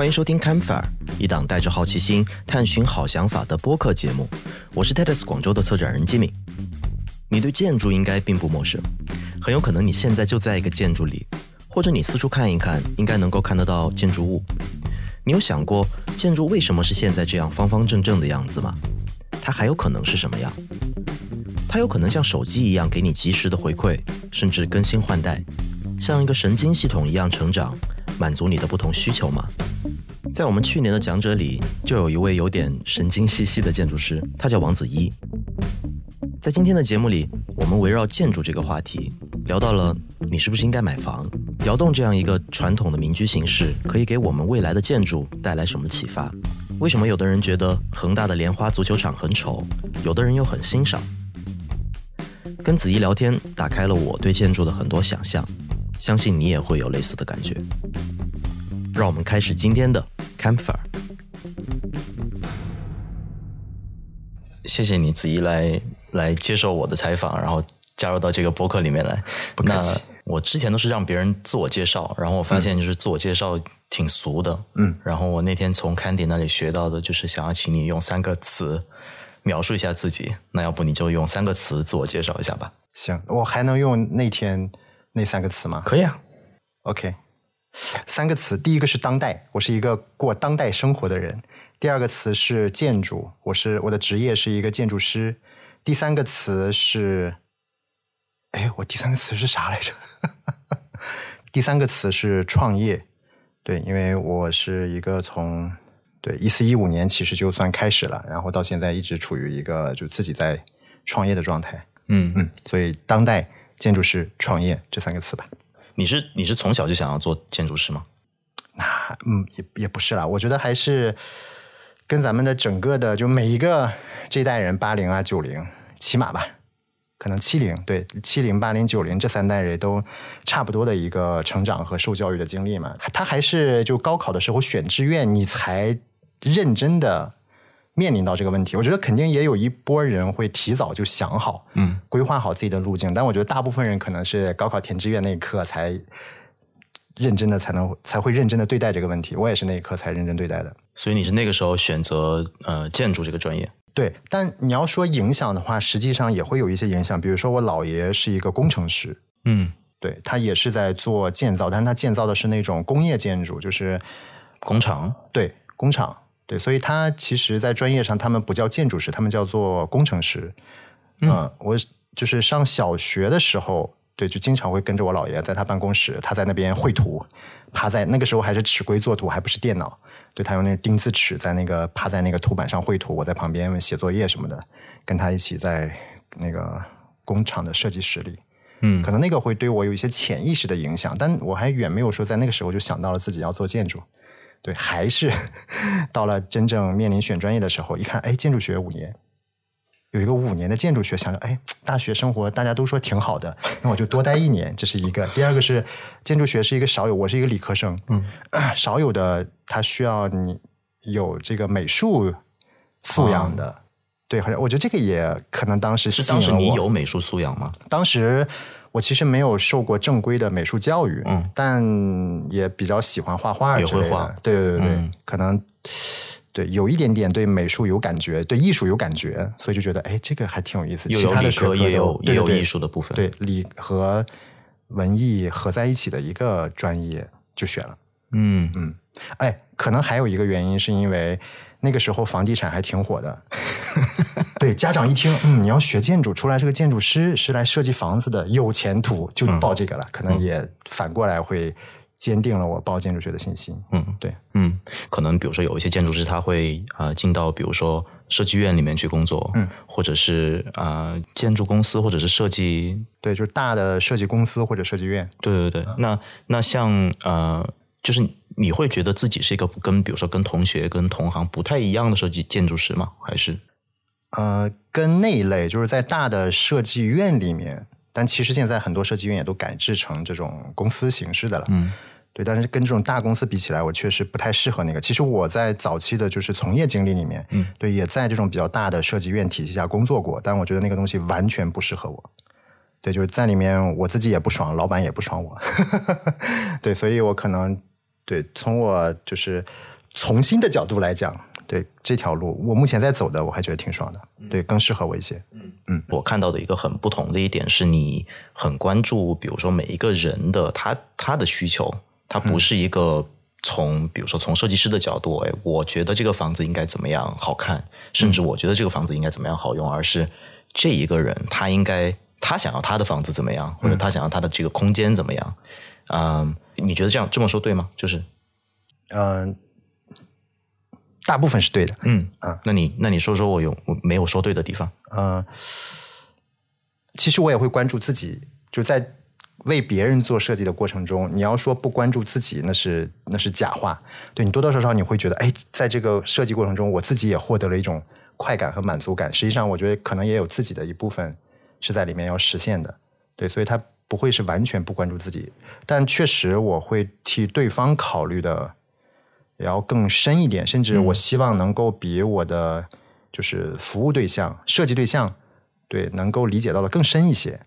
欢迎收听 Campfire，一档带着好奇心探寻好想法的播客节目。我是 TEDx 广州的策展人吉米。你对建筑应该并不陌生，很有可能你现在就在一个建筑里，或者你四处看一看，应该能够看得到建筑物。你有想过建筑为什么是现在这样方方正正的样子吗？它还有可能是什么样？它有可能像手机一样给你及时的回馈，甚至更新换代，像一个神经系统一样成长，满足你的不同需求吗？在我们去年的讲者里，就有一位有点神经兮兮的建筑师，他叫王子一。在今天的节目里，我们围绕建筑这个话题，聊到了你是不是应该买房，窑洞这样一个传统的民居形式，可以给我们未来的建筑带来什么启发？为什么有的人觉得恒大的莲花足球场很丑，有的人又很欣赏？跟子怡聊天，打开了我对建筑的很多想象，相信你也会有类似的感觉。让我们开始今天的 Campfire。谢谢你，子怡来来接受我的采访，然后加入到这个播客里面来。不客气。我之前都是让别人自我介绍，然后我发现就是自我介绍挺俗的。嗯。然后我那天从 Candy 那里学到的就是想要请你用三个词描述一下自己。那要不你就用三个词自我介绍一下吧。行，我还能用那天那三个词吗？可以啊。OK。三个词，第一个是当代，我是一个过当代生活的人。第二个词是建筑，我是我的职业是一个建筑师。第三个词是，哎，我第三个词是啥来着？第三个词是创业，对，因为我是一个从对一四一五年其实就算开始了，然后到现在一直处于一个就自己在创业的状态。嗯嗯，所以当代建筑师创业这三个词吧。你是你是从小就想要做建筑师吗？那嗯也也不是啦，我觉得还是跟咱们的整个的就每一个这一代人八零啊九零起码吧，可能七零对七零八零九零这三代人都差不多的一个成长和受教育的经历嘛。他还是就高考的时候选志愿，你才认真的。面临到这个问题，我觉得肯定也有一波人会提早就想好，嗯，规划好自己的路径。但我觉得大部分人可能是高考填志愿那一刻才认真的，才能才会认真的对待这个问题。我也是那一刻才认真对待的。所以你是那个时候选择呃建筑这个专业？对。但你要说影响的话，实际上也会有一些影响。比如说我姥爷是一个工程师，嗯，对他也是在做建造，但是他建造的是那种工业建筑，就是工厂，对，工厂。对，所以他其实，在专业上，他们不叫建筑师，他们叫做工程师。嗯，我就是上小学的时候，对，就经常会跟着我姥爷在他办公室，他在那边绘图，趴在那个时候还是尺规作图，还不是电脑，对他用那个钉子尺在那个趴在那个图板上绘图，我在旁边写作业什么的，跟他一起在那个工厂的设计室里。嗯，可能那个会对我有一些潜意识的影响，但我还远没有说在那个时候就想到了自己要做建筑。对，还是 到了真正面临选专业的时候，一看，哎，建筑学五年，有一个五年的建筑学，想着，哎，大学生活大家都说挺好的，那我就多待一年，这是一个。第二个是建筑学是一个少有，我是一个理科生，嗯，少有的，它需要你有这个美术素养的。对，好像我觉得这个也可能当时是当时你有美术素养吗？当时。我其实没有受过正规的美术教育，嗯，但也比较喜欢画画，也会画，对对对对，可能对有一点点对美术有感觉，对艺术有感觉，所以就觉得哎，这个还挺有意思。其他的学科也有也有艺术的部分，对理和文艺合在一起的一个专业就选了。嗯嗯，哎，可能还有一个原因是因为。那个时候房地产还挺火的，对家长一听，嗯，你要学建筑，出来是个建筑师，是来设计房子的，有前途，就报这个了。可能也反过来会坚定了我报建筑学的信心。嗯，对，嗯，可能比如说有一些建筑师他会啊进到比如说设计院里面去工作，嗯，或者是啊建筑公司或者是设计，对，就是大的设计公司或者设计院。对对对，那那像呃。就是你会觉得自己是一个跟比如说跟同学跟同行不太一样的设计建筑师吗？还是呃，跟那一类就是在大的设计院里面，但其实现在很多设计院也都改制成这种公司形式的了。嗯，对，但是跟这种大公司比起来，我确实不太适合那个。其实我在早期的就是从业经历里面，嗯，对，也在这种比较大的设计院体系下工作过，但我觉得那个东西完全不适合我。对，就是在里面我自己也不爽，老板也不爽我。对，所以我可能。对，从我就是从新的角度来讲，对这条路，我目前在走的，我还觉得挺爽的，对，更适合我一些。嗯嗯我看到的一个很不同的一点是你很关注，比如说每一个人的他他的需求，他不是一个从比如说从设计师的角度，哎，我觉得这个房子应该怎么样好看，甚至我觉得这个房子应该怎么样好用，而是这一个人他应该他想要他的房子怎么样，或者他想要他的这个空间怎么样。嗯，你觉得这样这么说对吗？就是嗯、大部分是对的。嗯啊，那你那你说说我有我没有说对的地方？呃，其实我也会关注自己，就在为别人做设计的过程中，你要说不关注自己，那是那是假话。对你多多少少你会觉得，哎，在这个设计过程中，我自己也获得了一种快感和满足感。实际上，我觉得可能也有自己的一部分是在里面要实现的。对，所以他不会是完全不关注自己，但确实我会替对方考虑的也要更深一点，甚至我希望能够比我的就是服务对象、设计对象，对能够理解到的更深一些。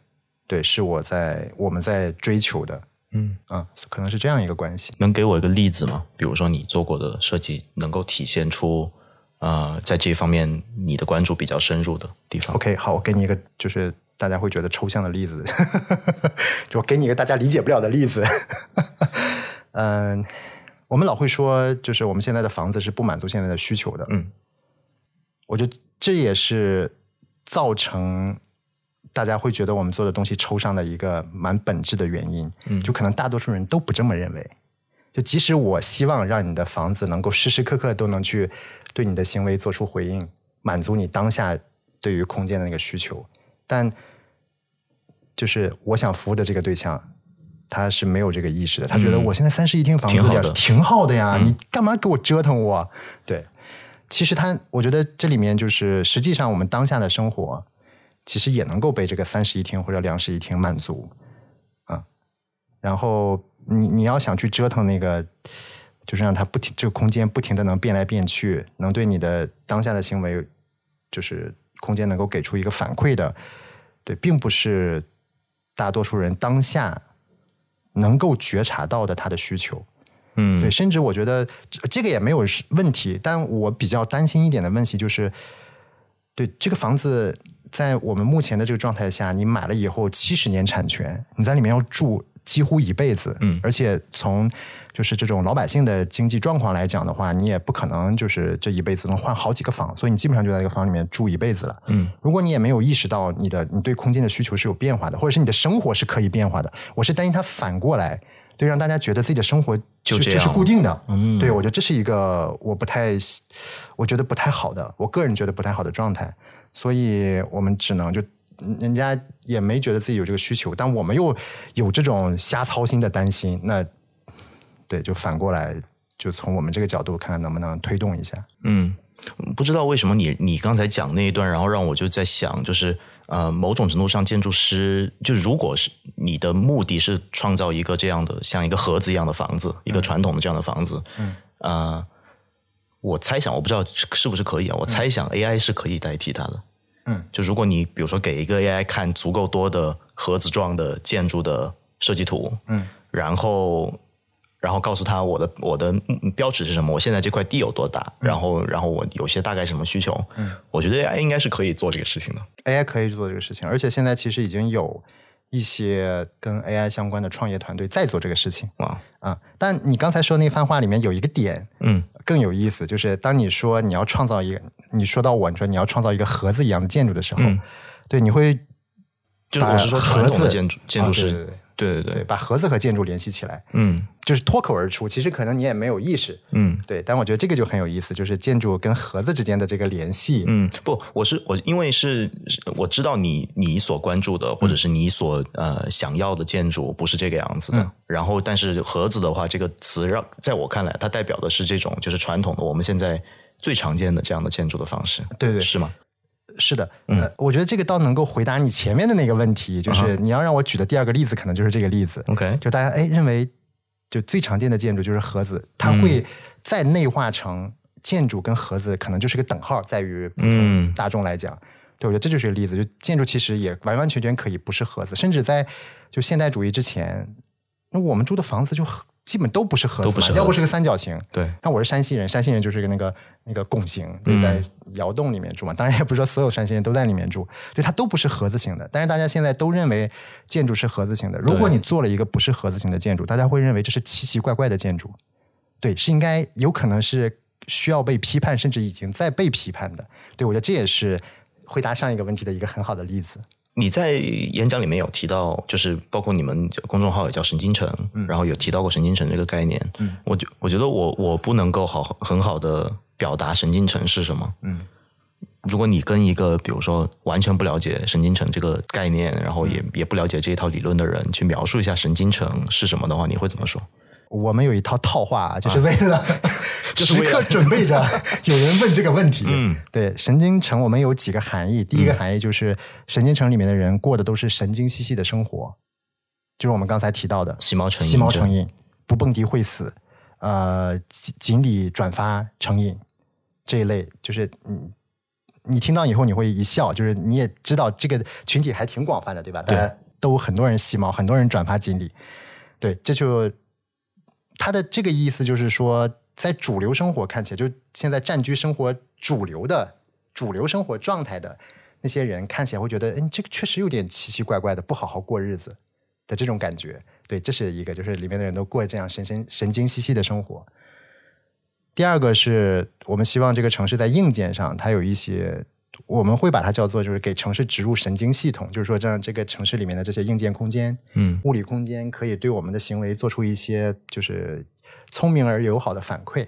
对，是我在我们在追求的，嗯啊，可能是这样一个关系。能给我一个例子吗？比如说你做过的设计能够体现出呃在这方面你的关注比较深入的地方。OK，好，我给你一个就是大家会觉得抽象的例子，就我给你一个大家理解不了的例子。嗯，我们老会说，就是我们现在的房子是不满足现在的需求的。嗯，我觉得这也是造成大家会觉得我们做的东西抽象的一个蛮本质的原因。嗯，就可能大多数人都不这么认为。就即使我希望让你的房子能够时时刻刻都能去对你的行为做出回应，满足你当下对于空间的那个需求，但就是我想服务的这个对象，他是没有这个意识的。他觉得我现在三室一厅房子挺好的挺好的呀，你干嘛给我折腾我？对，其实他，我觉得这里面就是实际上我们当下的生活，其实也能够被这个三室一厅或者两室一厅满足啊。然后你你要想去折腾那个，就是让它不停这个空间不停的能变来变去，能对你的当下的行为，就是空间能够给出一个反馈的，对，并不是大多数人当下能够觉察到的他的需求。嗯对，甚至我觉得这这个也没有问题，但我比较担心一点的问题就是，对这个房子在我们目前的这个状态下，你买了以后七十年产权，你在里面要住几乎一辈子，嗯而且从就是这种老百姓的经济状况来讲的话，你也不可能就是这一辈子能换好几个房，所以你基本上就在一个房里面住一辈子了。嗯，如果你也没有意识到你的你对空间的需求是有变化的，或者是你的生活是可以变化的，我是担心它反过来，对让大家觉得自己的生活就就这样是固定的。嗯对我觉得这是一个我不太，我觉得不太好的，我个人觉得不太好的状态，所以我们只能就。人家也没觉得自己有这个需求，但我们又有这种瞎操心的担心，那对，就反过来，就从我们这个角度看看能不能推动一下。嗯，不知道为什么你你刚才讲那一段，然后让我就在想，就是呃，某种程度上，建筑师就如果是你的目的是创造一个这样的像一个盒子一样的房子，一个传统的这样的房子，嗯，呃，我猜想，我不知道是是不是可以啊，我猜想 AI 是可以代替它的。嗯，就如果你比如说给一个 AI 看足够多的盒子状的建筑的设计图，嗯，然后然后告诉他我的我的嗯标尺是什么，我现在这块地有多大，然后然后我有些大概什么需求，嗯，我觉得 AI 应该是可以做这个事情的。AI 可以做这个事情，而且现在其实已经有一些跟 AI 相关的创业团队在做这个事情。哇，啊。但你刚才说那番话里面有一个点嗯更有意思，就是当你说你要创造一个，你说到我，你说你要创造一个盒子一样的建筑的时候，嗯对，你会就是我是说盒子建筑建筑师，啊对对对。把盒子和建筑联系起来，嗯。就是脱口而出。其实可能你也没有意识，嗯。对，但我觉得这个就很有意思，就是建筑跟盒子之间的这个联系。嗯，不，我是我，因为是我知道你你所关注的或者是你所呃想要的建筑不是这个样子的，嗯。然后但是盒子的话，这个词让在我看来，它代表的是这种就是传统的我们现在最常见的这样的建筑的方式，对对。是吗？是的，嗯呃，我觉得这个倒能够回答你前面的那个问题，就是你要让我举的第二个例子，可能就是这个例子。OK，就大家哎认为，就最常见的建筑就是盒子，它嗯会再内化成建筑跟盒子可能就是个等号，在于嗯大众来讲。对，我觉得这就是个例子。就建筑其实也完完全全可以不是盒子，甚至在就现代主义之前，那我们住的房子就很基本都不是盒子嘛，都不是要不是个三角形。对，那我是山西人，山西人就是个那个那个拱形，对，在窑洞里面住嘛。当然也不是说所有山西人都在里面住，对，它都不是盒子型的。但是大家现在都认为建筑是盒子型的。如果你做了一个不是盒子型的建筑，大家会认为这是奇奇怪怪的建筑。对，是应该有可能是需要被批判，甚至已经在被批判的。对我觉得这也是回答上一个问题的一个很好的例子。你在演讲里面有提到，就是包括你们公众号也叫神经城，然后有提到过神经城这个概念。嗯，我觉我觉得我我不能够好很好的表达神经城是什么。嗯，如果你跟一个比如说完全不了解神经城这个概念，然后也也不了解这一套理论的人去描述一下神经城是什么的话，你会怎么说？我们有一套套话，就是为了、就是为了时刻准备着 有人问这个问题。嗯，对，神经城我们有几个含义。第一个含义就是神经城里面的人过的都是神经兮兮的生活，就是我们刚才提到的吸猫成瘾吸猫成瘾，不蹦迪会死，呃，锦锦鲤转发成瘾这一类，就是嗯。你听到以后你会一笑，就是你也知道这个群体还挺广泛的，对吧？大家都很多人吸猫，很多人转发锦鲤，对，这就他的这个意思就是说，在主流生活看起来，就现在占据生活主流的主流生活状态的那些人，看起来会觉得，嗯，这个确实有点奇奇怪怪的，不好好过日子的这种感觉。对，这是一个，就是里面的人都过这样神神神经兮兮的生活。第二个是我们希望这个城市在硬件上，它有一些，我们会把它叫做就是给城市植入神经系统，就是说让这个城市里面的这些硬件空间，嗯物理空间可以对我们的行为做出一些就是聪明而友好的反馈，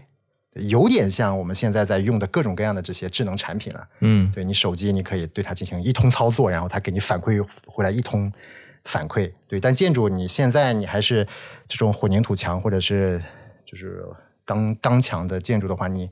有点像我们现在在用的各种各样的这些智能产品了。嗯对你手机，你可以对它进行一通操作，然后它给你反馈回来一通反馈。对，但建筑你现在你还是这种混凝土墙或者是就是钢钢墙的建筑的话，你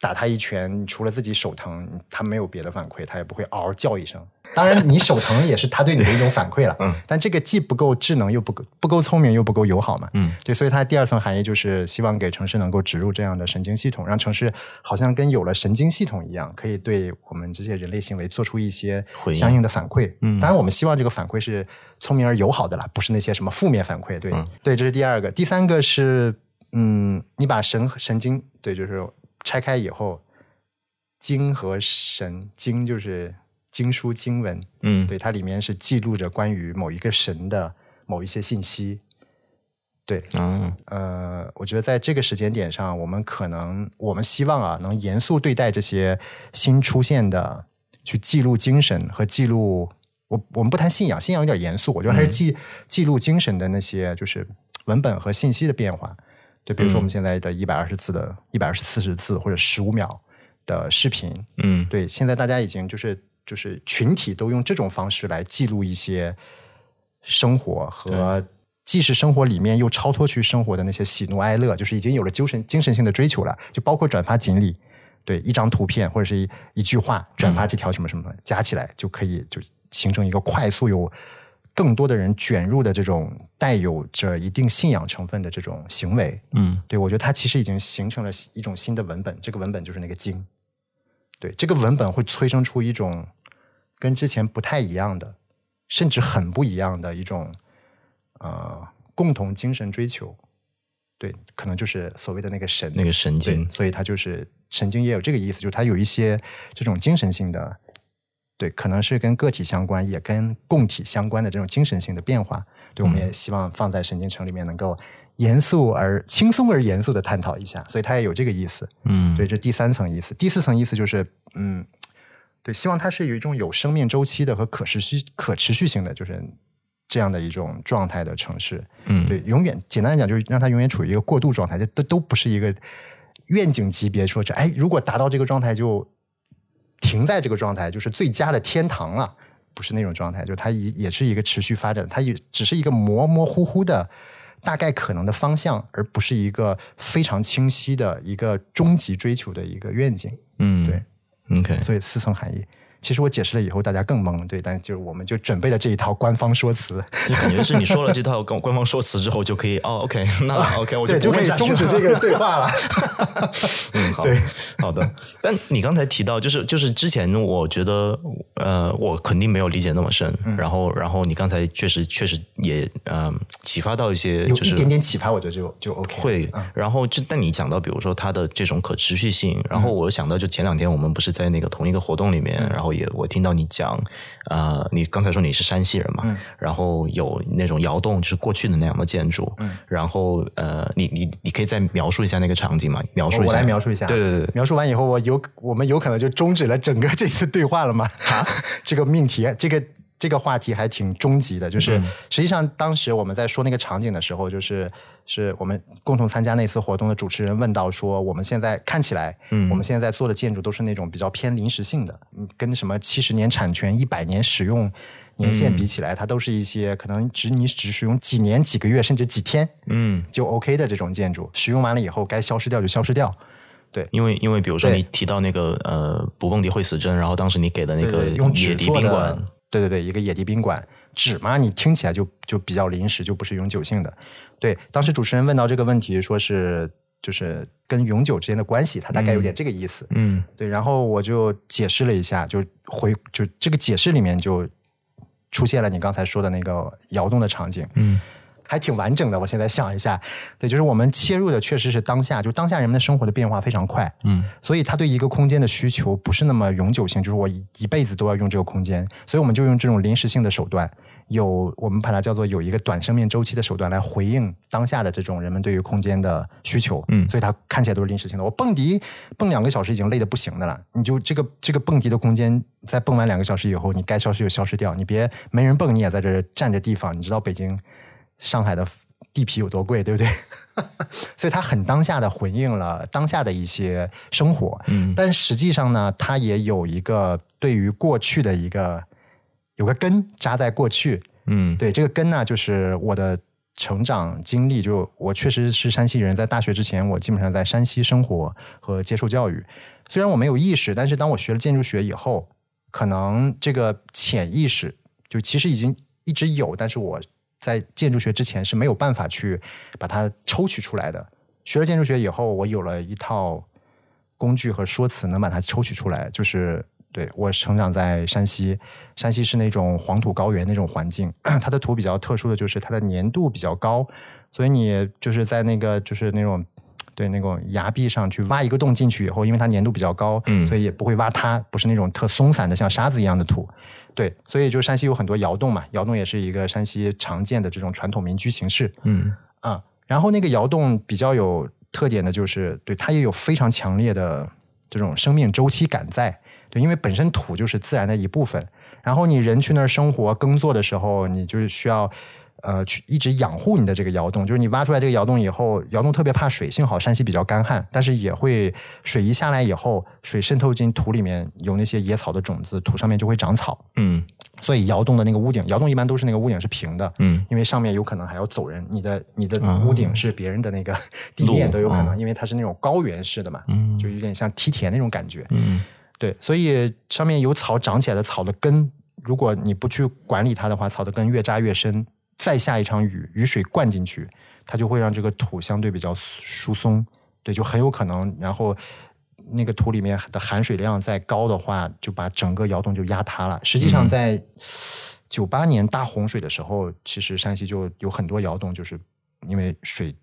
打他一拳，除了自己手疼，他没有别的反馈，他也不会嗷嗷叫一声。当然，你手疼也是他对你的一种反馈了。嗯，但这个既不够智能，又不够不够聪明，又不够友好嘛。嗯，对，所以它第二层含义就是希望给城市能够植入这样的神经系统，让城市好像跟有了神经系统一样，可以对我们这些人类行为做出一些相应的反馈。嗯当然我们希望这个反馈是聪明而友好的啦，不是那些什么负面反馈。对，嗯对，这是第二个。第三个是，嗯，你把神神经对，就是拆开以后，经和神，经就是经书经文，嗯对，它里面是记录着关于某一个神的某一些信息。对，嗯呃，我觉得在这个时间点上，我们可能，我们希望啊，能严肃对待这些新出现的，去记录精神和记录。我我们不谈信仰，信仰有点严肃，我觉得还是记、记录精神的那些，就是文本和信息的变化。对，比如说我们现在的一百二十字的、一百二十四十字或者十五秒的视频，嗯。对，现在大家已经就是就是群体都用这种方式来记录一些生活和既是生活里面又超脱去生活的那些喜怒哀乐，就是已经有了精神精神性的追求了，就包括转发锦鲤，对，一张图片或者是一一句话转发这条什么什么，加起来就可以就形成一个快速有更多的人卷入的这种带有着一定信仰成分的这种行为。嗯对我觉得它其实已经形成了一种新的文本，这个文本就是那个经。对，这个文本会催生出一种跟之前不太一样的，甚至很不一样的一种呃共同精神追求。对，可能就是所谓的那个神，那个神经，所以它就是神经也有这个意思，就是它有一些这种精神性的，对，可能是跟个体相关，也跟共体相关的这种精神性的变化。对，我们也希望放在神经城里面能够严肃而轻松而严肃的探讨一下，所以它也有这个意思。嗯对，这第三层意思。第四层意思就是，嗯，对，希望它是有一种有生命周期的和可持续、可持续性的，就是这样的一种状态的城市。嗯对，永远简单来讲，就是让它永远处于一个过渡状态，这都都不是一个愿景级别，说这哎，如果达到这个状态就停在这个状态，就是最佳的天堂了。不是那种状态，就是它也也是一个持续发展，它也只是一个模模糊糊的大概可能的方向，而不是一个非常清晰的一个终极追求的一个愿景。嗯对，OK，所以四层含义。其实我解释了以后，大家更懵，对，但就是我们就准备了这一套官方说辞，就感觉是你说了这套官官方说辞之后，就可以哦，OK，那 OK，我对就可以终止这个对话了。嗯，好，对，好的。但你刚才提到，就是就是之前我觉得，呃，我肯定没有理解那么深，然后然后你刚才确实确实也呃启发到一些，就是一点点启发，我觉得就就 OK 了。会，然后就但你讲到，比如说它的这种可持续性，然后我想到就前两天我们不是在那个同一个活动里面，然后也我听到你讲，呃，你刚才说你是山西人嘛，然后有那种窑洞，就是过去的那样的建筑，然后呃，你你你可以再描述一下那个场景吗？描述一下，我来描述一下。对对对对，描述完以后，我有我们有可能就终止了整个这次对话了吗？啊，这个命题，这个这个话题还挺终极的。就是、嗯。实际上当时我们在说那个场景的时候，就是是我们共同参加那次活动的主持人问到说，我们现在看起来，嗯。我们现在在做的建筑都是那种比较偏临时性的，嗯，跟什么七十年产权、一百年使用年限比起来，它都是一些可能只你只使用几年、几个月甚至几天嗯，就 OK 的这种建筑，使用完了以后该消失掉就消失掉。对。因为因为比如说你提到那个呃不蹦迪会死症，然后当时你给的那个野迪宾馆，，对对对，一个野地宾馆，纸嘛，你听起来就就比较临时，就不是永久性的。对，当时主持人问到这个问题，说是就是跟永久之间的关系，他大概有点这个意思。嗯对，然后我就解释了一下，就回就这个解释里面就出现了你刚才说的那个窑洞的场景。嗯还挺完整的。我现在想一下，对，就是我们切入的确实是当下，就当下人们的生活的变化非常快，嗯。所以他对一个空间的需求不是那么永久性，就是我一一辈子都要用这个空间，所以我们就用这种临时性的手段，有我们把它叫做有一个短生命周期的手段来回应当下的这种人们对于空间的需求，嗯。所以它看起来都是临时性的。我蹦迪蹦两个小时已经累得不行的了，你就这个这个蹦迪的空间，在蹦完两个小时以后，你该消失就消失掉，你别没人蹦，你也在这儿占着地方，你知道北京、上海的地皮有多贵，对不对？所以他很当下的回应了当下的一些生活，嗯但实际上呢，他也有一个对于过去的一个有个根扎在过去，嗯对这个根呢，就是我的成长经历。就我确实是山西人，在大学之前，我基本上在山西生活和接受教育。虽然我没有意识，但是当我学了建筑学以后，可能这个潜意识就其实已经一直有，但是我在建筑学之前是没有办法去把它抽取出来的。学了建筑学以后，我有了一套工具和说辞，能把它抽取出来。就是对我成长在山西，山西是那种黄土高原那种环境，它的土比较特殊的就是它的粘度比较高，所以你就是在那个就是那种。对那种崖壁上去挖一个洞进去以后，因为它粘度比较高，嗯所以也不会挖塌，不是那种特松散的像沙子一样的土。对，所以就山西有很多窑洞嘛，窑洞也是一个山西常见的这种传统民居形式。嗯啊、然后那个窑洞比较有特点的就是，对它也有非常强烈的这种生命周期感在。对，因为本身土就是自然的一部分，然后你人去那儿生活耕作的时候，你就是需要。呃，去一直养护你的这个窑洞，就是你挖出来这个窑洞以后，窑洞特别怕水，幸好山西比较干旱，但是也会水一下来以后，水渗透进土里面，有那些野草的种子，土上面就会长草，嗯。所以窑洞的那个屋顶，窑洞一般都是那个屋顶是平的，嗯因为上面有可能还要走人，你的你的哦屋顶是别人的那个 地面都有可能，哦因为它是那种高原式的嘛，嗯就有点像梯田那种感觉。嗯。对，所以上面有草长起来的草的根，如果你不去管理它的话，草的根越扎越深，再下一场雨，雨水灌进去，它就会让这个土相对比较疏松，对，就很有可能，然后。那个土里面的含水量再高的话，就把整个窑洞就压塌了。实际上，在九八年大洪水的时候，其实山西就有很多窑洞，就是因为水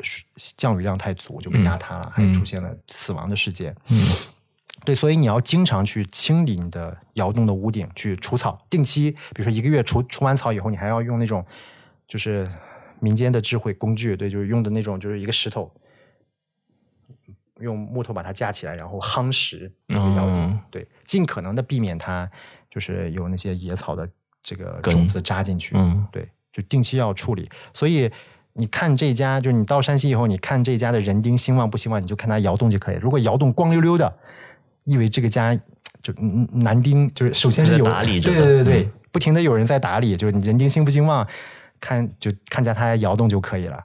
水降雨量太足就被压塌了，还出现了死亡的事件。嗯对，所以你要经常去清理你的窑洞的屋顶，去除草，定期，比如说一个月除除完草以后，你还要用那种就是民间的智慧工具，对，就是用的那种就是一个石头，用木头把它架起来，然后夯实那个窑顶，哦对，尽可能的避免它就是有那些野草的这个种子扎进去，嗯对，就定期要处理。所以你看这家，就是你到山西以后，你看这家的人丁兴旺不兴旺，你就看它窑洞就可以。如果窑洞光溜溜的，意味这个家就男丁就是首先是有打理对对对对，嗯不停的有人在打理，就是你人丁兴不兴旺，看就看家他摇动就可以了。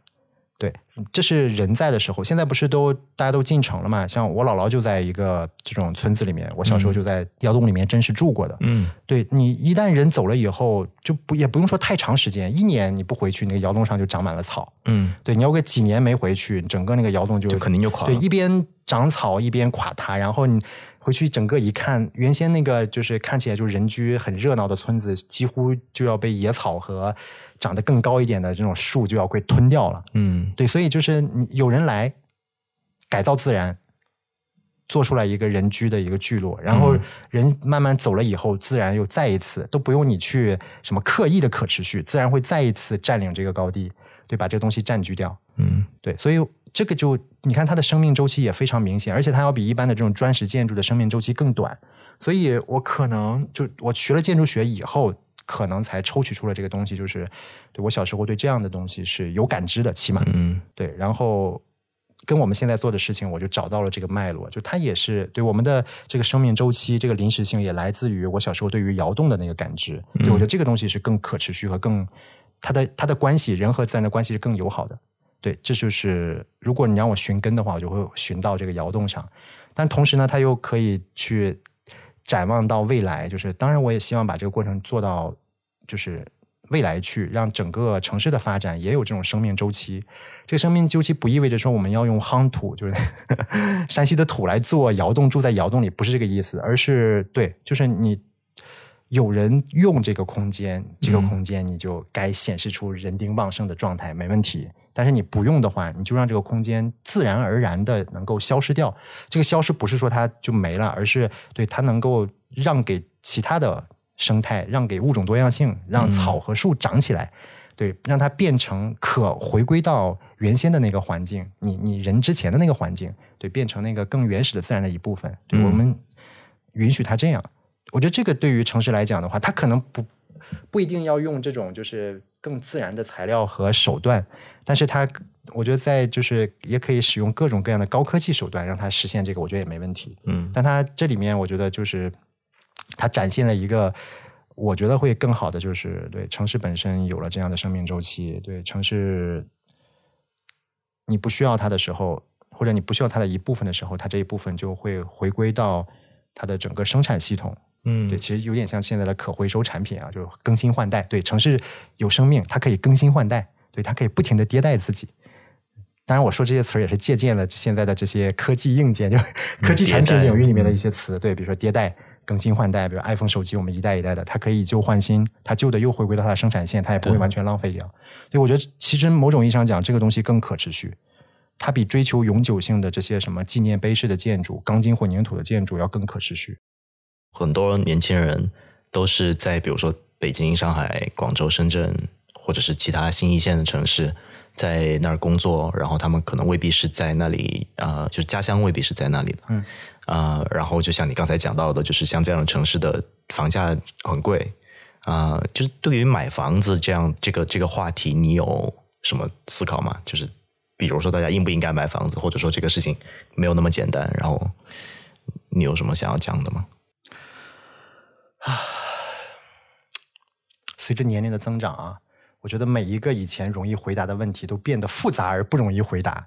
对，这是人在的时候。现在不是都大家都进城了嘛？像我姥姥就在一个这种村子里面，我小时候就在窑洞里面真实住过的。嗯，对你一旦人走了以后，就不也不用说太长时间，一年你不回去，那个窑洞上就长满了草。嗯，对，你要个几年没回去，整个那个窑洞就就肯定就垮了。对，一边长草一边垮塌，然后你回去整个一看，原先那个就是看起来就人居很热闹的村子，几乎就要被野草和长得更高一点的这种树就要被吞掉了。嗯，对，所以就是你有人来改造自然，做出来一个人居的一个聚落，然后人慢慢走了以后，自然又再一次都不用你去什么刻意的可持续，自然会再一次占领这个高地，对，把这个东西占据掉。嗯，对，所以这个就你看它的生命周期也非常明显，而且它要比一般的这种砖石建筑的生命周期更短。所以我可能就我学了建筑学以后，可能才抽取出了这个东西，就是对我小时候对这样的东西是有感知的，起码嗯对，然后跟我们现在做的事情，我就找到了这个脉络，就它也是对我们的这个生命周期，这个临时性也来自于我小时候对于窑洞的那个感知。对我觉得这个东西是更可持续和更它的它的关系，人和自然的关系是更友好的。对，这就是如果你让我寻根的话，我就会寻到这个窑洞上。但同时呢，它又可以去展望到未来，就是当然我也希望把这个过程做到就是未来去，让整个城市的发展也有这种生命周期。这个生命周期不意味着说我们要用夯土，就是 山西的土来做窑洞，住在窑洞里，不是这个意思，而是对，就是你有人用这个空间，这个空间你就该显示出人丁旺盛的状态，没问题。但是你不用的话，你就让这个空间自然而然的能够消失掉。这个消失不是说它就没了，而是对它能够让给其他的生态，让给物种多样性，让草和树长起来，对，让它变成可回归到原先的那个环境，你你人之前的那个环境，对，变成那个更原始的自然的一部分。对、嗯我们允许它这样，我觉得这个对于城市来讲的话，它可能不不一定要用这种就是更自然的材料和手段，但是它我觉得在就是也可以使用各种各样的高科技手段让它实现这个，我觉得也没问题。嗯但它这里面我觉得就是它展现了一个。我觉得会更好的就是对城市本身有了这样的生命周期，对城市你不需要它的时候，或者你不需要它的一部分的时候，它这一部分就会回归到它的整个生产系统。嗯对，其实有点像现在的可回收产品啊，就是更新换代。对，城市有生命，它可以更新换代，对，它可以不停的迭代自己。当然，我说这些词儿也是借鉴了现在的这些科技硬件，就科技产品领域里面的一些词。对，比如说迭代、更新换代，比如 iPhone 手机，我们一代一代的，它可以以旧换新，它旧的又回归到它的生产线，它也不会完全浪费掉。对，我觉得其实某种意义上讲，这个东西更可持续。它比追求永久性的这些什么纪念碑式的建筑、钢筋混凝土的建筑要更可持续。很多年轻人都是在比如说北京、上海、广州、深圳，或者是其他新一线的城市，在那儿工作，然后他们可能未必是在那里啊、呃就是家乡未必是在那里的，嗯啊、然后就像你刚才讲到的，就是像这样的城市的房价很贵啊、就是对于买房子这样这个这个话题，你有什么思考吗？就是比如说大家应不应该买房子，或者说这个事情没有那么简单，然后你有什么想要讲的吗？随着年龄的增长啊，我觉得每一个以前容易回答的问题都变得复杂而不容易回答。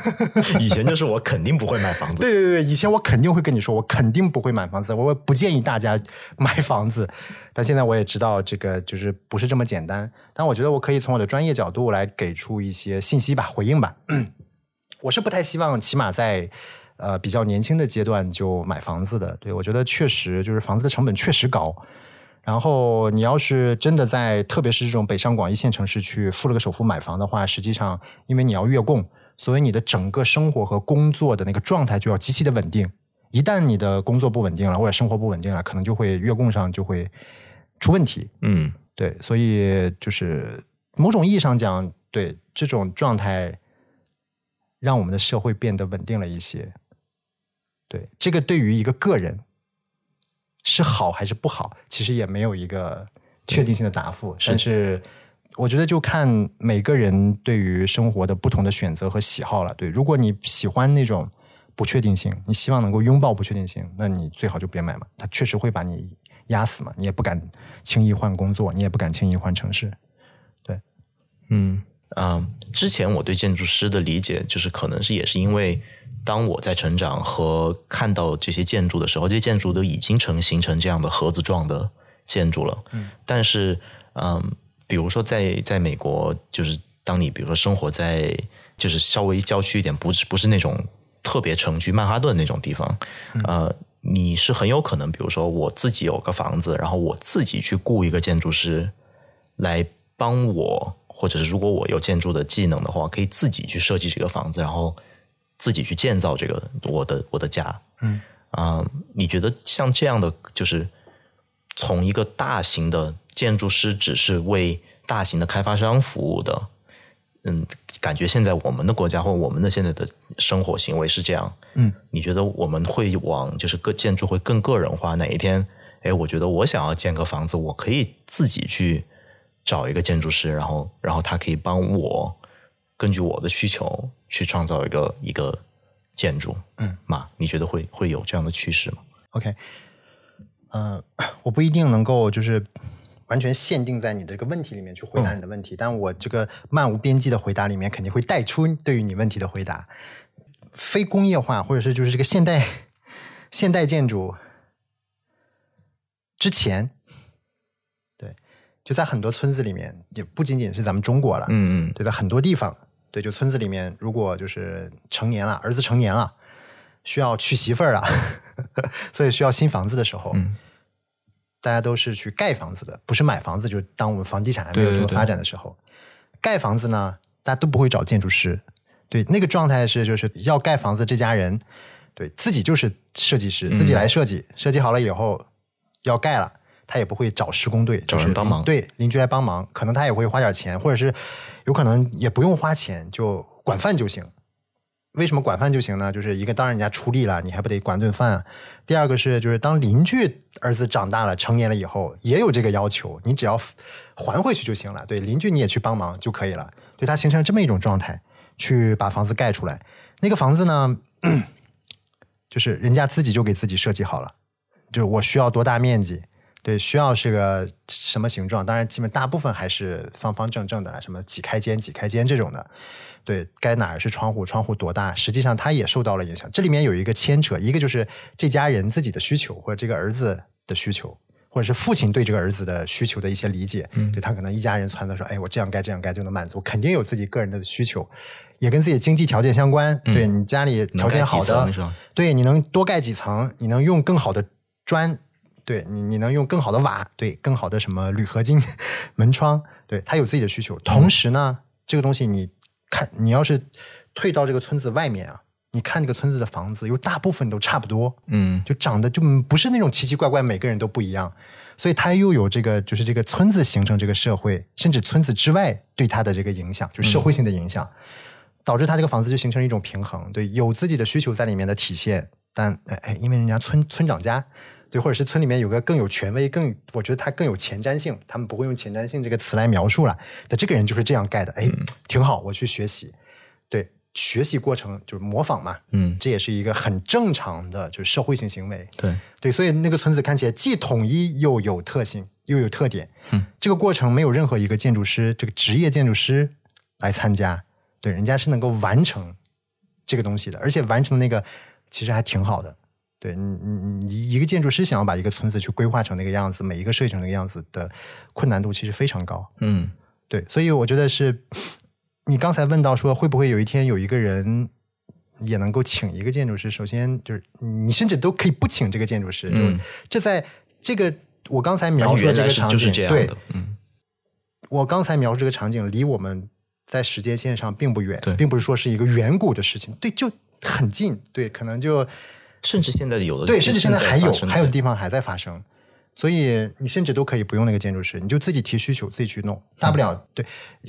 以前就是我肯定不会买房子，对对对，以前我肯定会跟你说，我肯定不会买房子，我不建议大家买房子。但现在我也知道这个就是不是这么简单。但我觉得我可以从我的专业角度来给出一些信息吧，回应吧。我是不太希望，起码在呃比较年轻的阶段就买房子的。对我觉得确实就是房子的成本确实高。然后你要是真的在，特别是这种北上广一线城市去付了个首付买房的话，实际上因为你要月供，所以你的整个生活和工作的那个状态就要极其的稳定。一旦你的工作不稳定了，或者生活不稳定了，可能就会月供上就会出问题。嗯对，所以就是某种意义上讲，对这种状态，让我们的社会变得稳定了一些。对，这个对于一个个人是好还是不好，其实也没有一个确定性的答复。但是我觉得就看每个人对于生活的不同的选择和喜好了。对，如果你喜欢那种不确定性，你希望能够拥抱不确定性，那你最好就别买嘛，它确实会把你压死嘛，你也不敢轻易换工作，你也不敢轻易换城市。对嗯，嗯，之前我对建筑师的理解就是，可能是也是因为当我在成长和看到这些建筑的时候，这些建筑都已经成形成这样的盒子状的建筑了。嗯，但是嗯，比如说在在美国，就是当你比如说生活在就是稍微郊区一点，不是不是那种特别城区曼哈顿那种地方，呃，你是很有可能，比如说我自己有个房子，然后我自己去雇一个建筑师来帮我。或者是如果我有建筑的技能的话，可以自己去设计这个房子，然后自己去建造这个我的我的家。嗯啊，你觉得像这样的，就是从一个大型的建筑师只是为大型的开发商服务的，嗯，感觉现在我们的国家或我们的现在的生活行为是这样。嗯，你觉得我们会往就是个建筑会更个人化？哪一天，哎，我觉得我想要建个房子，我可以自己去。找一个建筑师，然后，然后他可以帮我根据我的需求去创造一个一个建筑，嗯，嘛，你觉得会会有这样的趋势吗？OK，嗯，我不一定能够就是完全限定在你的这个问题里面去回答你的问题，但我这个漫无边际的回答里面肯定会带出对于你问题的回答。非工业化或者是就是这个现代 现代建筑之前。就在很多村子里面，也不仅仅是咱们中国了，嗯嗯，对，在很多地方，对，就村子里面，如果就是成年了，儿子成年了，需要娶媳妇儿了，所以需要新房子的时候，嗯，大家都是去盖房子的，不是买房子。就当我们房地产还没有这么发展的时候，盖房子呢，大家都不会找建筑师，对，那个状态是就是要盖房子，这家人对自己就是设计师，自己来设计，设计好了以后要盖了。他也不会找施工队，找人帮忙。对，邻居来帮忙，可能他也会花点钱，或者是有可能也不用花钱，就管饭就行。为什么管饭就行呢？就是一个当然人家出力了，你还不得管顿饭。啊第二个是，就是当邻居儿子长大了、成年了以后，也有这个要求，你只要还回去就行了。对，邻居你也去帮忙就可以了。对他形成这么一种状态，去把房子盖出来。那个房子呢，就是人家自己就给自己设计好了，就是我需要多大面积。对，需要是个什么形状？当然，基本大部分还是方方正正的，什么几开间、几开间这种的。对该哪儿是窗户，窗户多大，实际上它也受到了影响。这里面有一个牵扯，一个就是这家人自己的需求，或者这个儿子的需求，或者是父亲对这个儿子的需求的一些理解。嗯，对他可能一家人撺掇说，哎，我这样盖这样盖就能满足，肯定有自己个人的需求，也跟自己经济条件相关。对你家里条件好的，对你能多盖几层，你能用更好的砖。对你，你能用更好的瓦，对更好的什么铝合金门窗，对他有自己的需求。同时呢，这个东西你看，你要是退到这个村子外面啊，你看这个村子的房子，又大部分都差不多，嗯，就长得就不是那种奇奇怪怪，每个人都不一样。所以它又有这个，就是这个村子形成这个社会，甚至村子之外对它的这个影响，就是社会性的影响，导致它这个房子就形成了一种平衡，对，有自己的需求在里面的体现。但哎哎，因为人家村村长家。对，或者是村里面有个更有权威、更我觉得他更有前瞻性，他们不会用前瞻性这个词来描述了。那这个人就是这样盖的，哎，挺好，我去学习。对，学习过程就是模仿嘛，嗯，这也是一个很正常的，就是社会性行为。对，对，所以那个村子看起来既统一又有特性，又有特点。嗯，这个过程没有任何一个建筑师，这个职业建筑师来参加，对，人家是能够完成这个东西的，而且完成那个其实还挺好的。对你，你你一个建筑师想要把一个村子去规划成那个样子，每一个设计成那个样子的困难度其实非常高。嗯，对，所以我觉得是你刚才问到说会不会有一天有一个人也能够请一个建筑师？首先就是你甚至都可以不请这个建筑师。嗯，这在这个我刚才描述的这个场景，对，嗯，我刚才描述这个场景离我们在时间线上并不远，并不是说是一个远古的事情，对，就很近，对，可能就。甚至现在有的对，甚至现在还有还有地方还在发生，所以你甚至都可以不用那个建筑师，你就自己提需求，自己去弄，大不了对。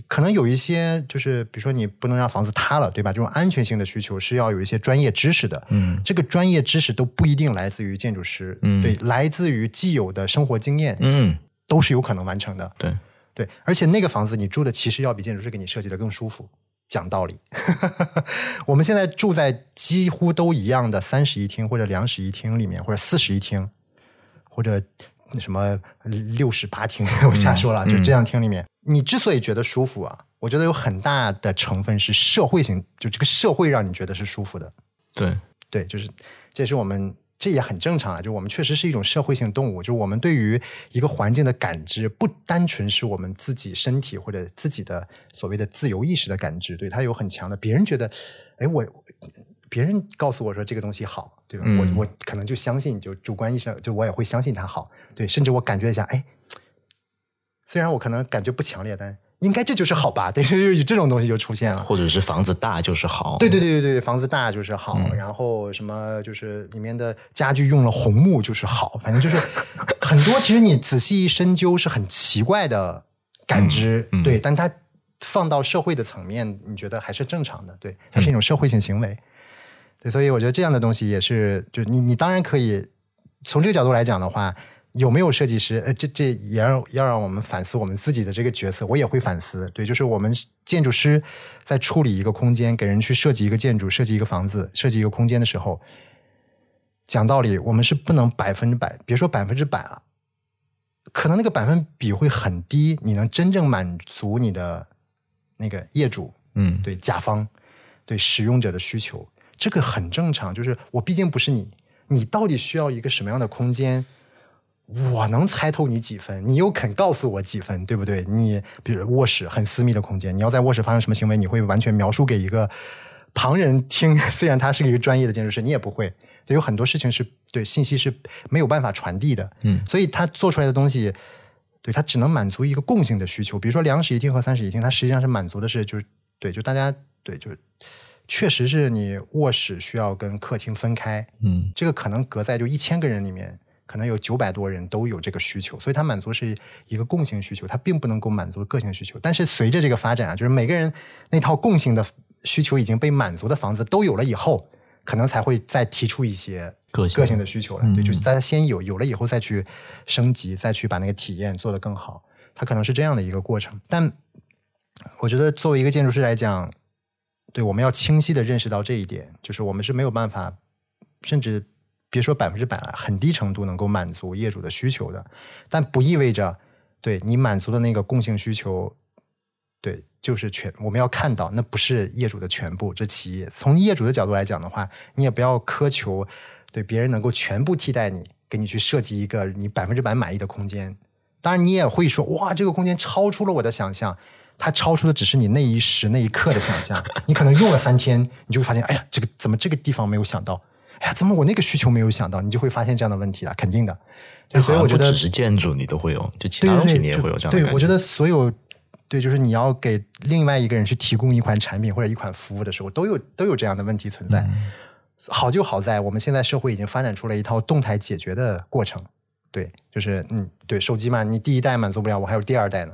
可能有一些就是，比如说你不能让房子塌了，对吧？这种安全性的需求是要有一些专业知识的，嗯，这个专业知识都不一定来自于建筑师，嗯，对，来自于既有的生活经验，嗯，都是有可能完成的，对对。而且那个房子你住的其实要比建筑师给你设计的更舒服。讲道理，我们现在住在几乎都一样的三室一厅或者两室一厅里面，或者四室一厅，或者什么六室八厅，我瞎说了，就这样厅里面，你之所以觉得舒服啊，我觉得有很大的成分是社会性，就这个社会让你觉得是舒服的。对，对，就是这是我们，这也很正常啊。就我们确实是一种社会性动物，就我们对于一个环境的感知，不单纯是我们自己身体或者自己的所谓的自由意识的感知，对它有很强的。别人觉得，哎，我别人告诉我说这个东西好，对吧？嗯我我可能就相信，就主观意识，就我也会相信它好，对，甚至我感觉一下，哎，虽然我可能感觉不强烈，但应该这就是好吧？对，有这种东西就出现了。或者是房子大就是好。对对对对对，房子大就是好，嗯然后什么就是里面的家具用了红木就是好，反正就是 很多。其实你仔细一深究是很奇怪的感知，对，但它放到社会的层面，你觉得还是正常的，对，它是一种社会性行为，对，所以我觉得这样的东西也是，就你你当然可以从这个角度来讲的话。有没有设计师？呃，这这也要要让我们反思我们自己的这个角色，我也会反思。对，就是我们建筑师在处理一个空间，给人去设计一个建筑、设计一个房子、设计一个空间的时候，讲道理，我们是不能百分之百，别说百分之百啊，可能那个百分比会很低，你能真正满足你的那个业主、嗯，对甲方、对使用者的需求，这个很正常。就是我毕竟不是你，你到底需要一个什么样的空间？我能猜透你几分，你又肯告诉我几分，对不对？你比如卧室很私密的空间，你要在卧室发生什么行为，你会完全描述给一个旁人听。虽然他是一个专业的建筑师，你也不会。有很多事情是对信息是没有办法传递的，嗯，所以他做出来的东西，对他只能满足一个共性的需求。比如说两室一厅和三室一厅，它实际上是满足的是就是对，就大家对，就是确实是你卧室需要跟客厅分开，嗯这个可能隔在就一千个人里面，可能有九百多人都有这个需求，所以它满足是一个共性需求，它并不能够满足个性需求。但是随着这个发展啊，就是每个人那套共性的需求已经被满足的房子都有了以后，可能才会再提出一些个性个性的需求了。嗯对，就是大家先有，有了以后再去升级，再去把那个体验做得更好，它可能是这样的一个过程。但我觉得作为一个建筑师来讲，对，我们要清晰的认识到这一点，就是我们是没有办法，甚至别说百分之百了，很低程度能够满足业主的需求的，但不意味着对你满足的那个共性需求，对，就是全我们要看到，那不是业主的全部。这其一，从业主的角度来讲的话，你也不要苛求对别人能够全部替代你，给你去设计一个你百分之百满意的空间。当然，你也会说，哇，这个空间超出了我的想象。它超出的只是你那一时那一刻的想象，你可能用了三天，你就会发现，哎呀，这个怎么这个地方没有想到？哎呀，怎么我那个需求没有想到？你就会发现这样的问题了，肯定的。对，所以我觉得不只是建筑你都会有，就其他东西你也会有这样对，我觉得所有对，就是你要给另外一个人去提供一款产品或者一款服务的时候，都有都有这样的问题存在。嗯好就好在我们现在社会已经发展出了一套动态解决的过程。对，就是嗯，对，手机嘛，你第一代满足不了，我还有第二代呢。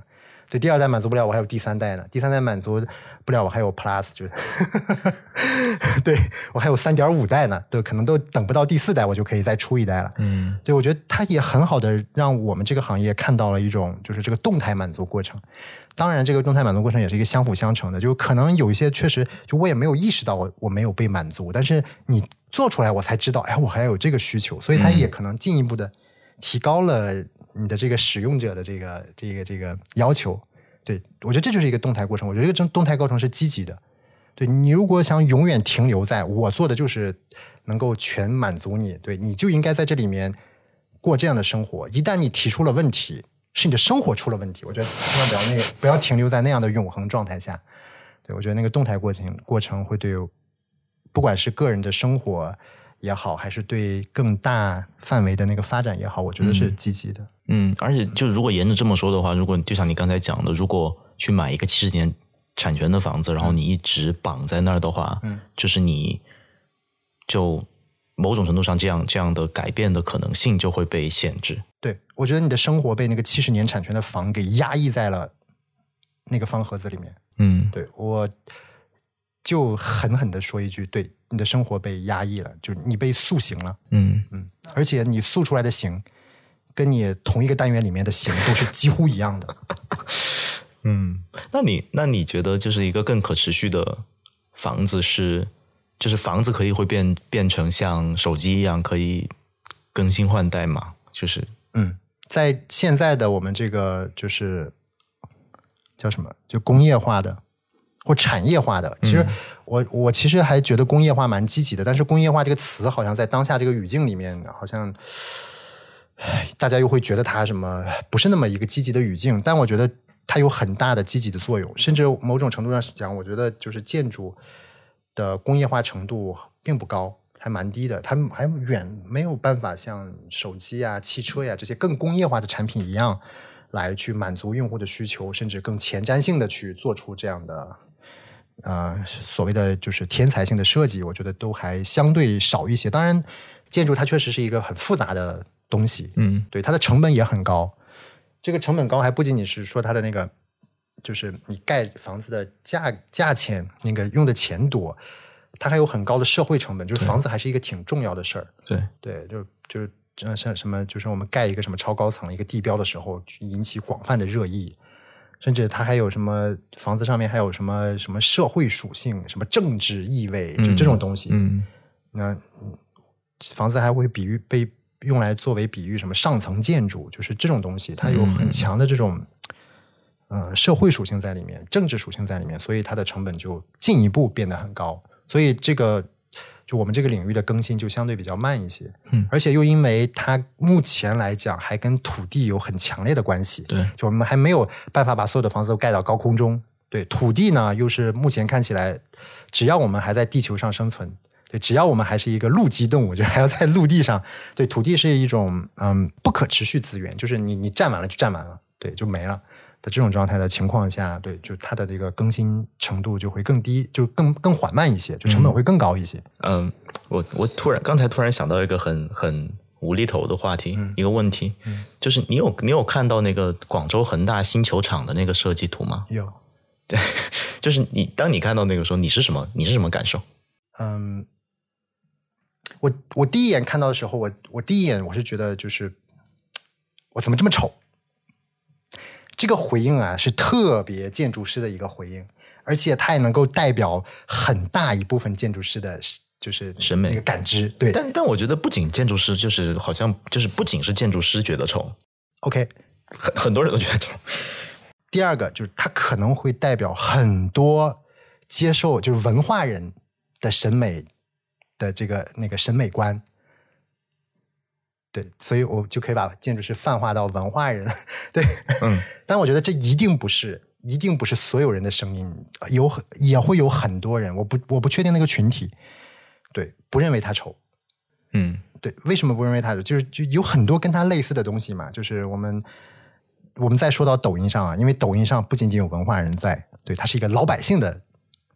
对，第二代满足不了，我还有第三代呢。第三代满足不了，我还有 Plus，就是，对我还有三点五代呢，对，可能都等不到第四代，我就可以再出一代了。嗯对，我觉得它也很好的让我们这个行业看到了一种就是这个动态满足过程。当然，这个动态满足过程也是一个相辅相成的，就可能有一些确实就我也没有意识到我我没有被满足，但是你做出来我才知道，哎，我还有这个需求，所以它也可能进一步的提高了你的这个使用者的这个这个这个要求。对我觉得这就是一个动态过程，我觉得这个动态过程是积极的。对你如果想永远停留在我做的就是能够全满足你，对你就应该在这里面过这样的生活。一旦你提出了问题，是你的生活出了问题，我觉得千万不要那个不要停留在那样的永恒状态下。对我觉得那个动态过程过程会对不管是个人的生活也好，还是对更大范围的那个发展也好，我觉得是积极的。嗯，而且就如果沿着这么说的话，如果就像你刚才讲的，如果去买一个七十年产权的房子，然后你一直绑在那儿的话，嗯，就是你就某种程度上这样这样的改变的可能性就会被限制。对我觉得你的生活被那个七十年产权的房给压抑在了那个方盒子里面。嗯对我就狠狠的说一句，对你的生活被压抑了，就是你被塑形了，嗯嗯，而且你塑出来的形，跟你同一个单元里面的形都是几乎一样的。嗯，那你那你觉得就是一个更可持续的房子是，就是房子可以会变变成像手机一样可以更新换代吗？就是嗯，在现在的我们这个就是叫什么？就工业化的或产业化的。其实我我其实还觉得工业化蛮积极的，但是工业化这个词好像在当下这个语境里面，好像大家又会觉得它什么不是那么一个积极的语境。但我觉得它有很大的积极的作用，甚至某种程度上讲，我觉得就是建筑的工业化程度并不高。还蛮低的，它还远没有办法像手机啊、汽车呀这些更工业化的产品一样，来去满足用户的需求，甚至更前瞻性的去做出这样的呃所谓的就是天才性的设计，我觉得都还相对少一些。当然，建筑它确实是一个很复杂的东西，嗯，对，它的成本也很高。这个成本高还不仅仅是说它的那个，就是你盖房子的价价钱，那个用的钱多。它还有很高的社会成本，就是房子还是一个挺重要的事儿。对对，就就是像什么，就是我们盖一个什么超高层一个地标的时候，引起广泛的热议，甚至它还有什么房子上面还有什么什么社会属性、什么政治意味，就这种东西。嗯，那房子还会比喻被用来作为比喻什么上层建筑，就是这种东西，它有很强的这种呃社会属性在里面，政治属性在里面，所以它的成本就进一步变得很高。所以这个就我们这个领域的更新就相对比较慢一些，嗯，而且又因为它目前来讲还跟土地有很强烈的关系，对，就我们还没有办法把所有的房子都盖到高空中，对，土地呢又是目前看起来，只要我们还在地球上生存，对，只要我们还是一个陆基动物，就还要在陆地上，对，土地是一种嗯不可持续资源，就是你你占满了就占满了，对，就没了。的这种状态的情况下，对，就它的这个更新程度就会更低，就更更缓慢一些，就成本会更高一些。嗯，我我突然刚才突然想到一个很很无厘头的话题，一个问题，就是你有你有看到那个广州恒大新球场的那个设计图吗？有，对，就是你当你看到那个时候，你是什么？你是什么感受？嗯，我我第一眼看到的时候，我我第一眼我是觉得就是我怎么这么丑。这个回应啊，是特别建筑师的一个回应，而且它也能够代表很大一部分建筑师的，就是审美那个感知。对，但但我觉得不仅建筑师，就是好像就是不仅是建筑师觉得丑，OK，很很多人都觉得丑。第二个就是它可能会代表很多接受就是文化人的审美的这个那个审美观。对，所以我就可以把建筑师泛化到文化人，对，嗯，但我觉得这一定不是，一定不是所有人的声音，有很也会有很多人，我不我不确定那个群体，对，不认为他丑，嗯，对，为什么不认为他丑？就是就有很多跟他类似的东西嘛，就是我们我们再说到抖音上啊，因为抖音上不仅仅有文化人在，对，它是一个老百姓的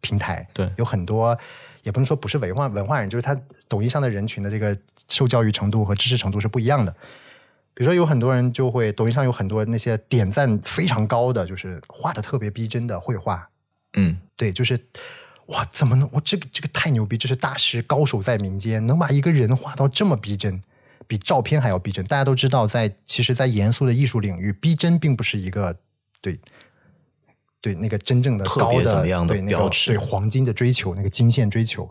平台，对，有很多。也不能说不是文化文化人，就是他抖音上的人群的这个受教育程度和知识程度是不一样的。比如说，有很多人就会抖音上有很多那些点赞非常高的，就是画的特别逼真的绘画。嗯，对，就是哇，怎么能我这个这个太牛逼，这是大师高手在民间，能把一个人画到这么逼真，比照片还要逼真。大家都知道，在其实，在严肃的艺术领域，逼真并不是一个对。对那个真正的高的对那个对黄金的追求，那个金线追求，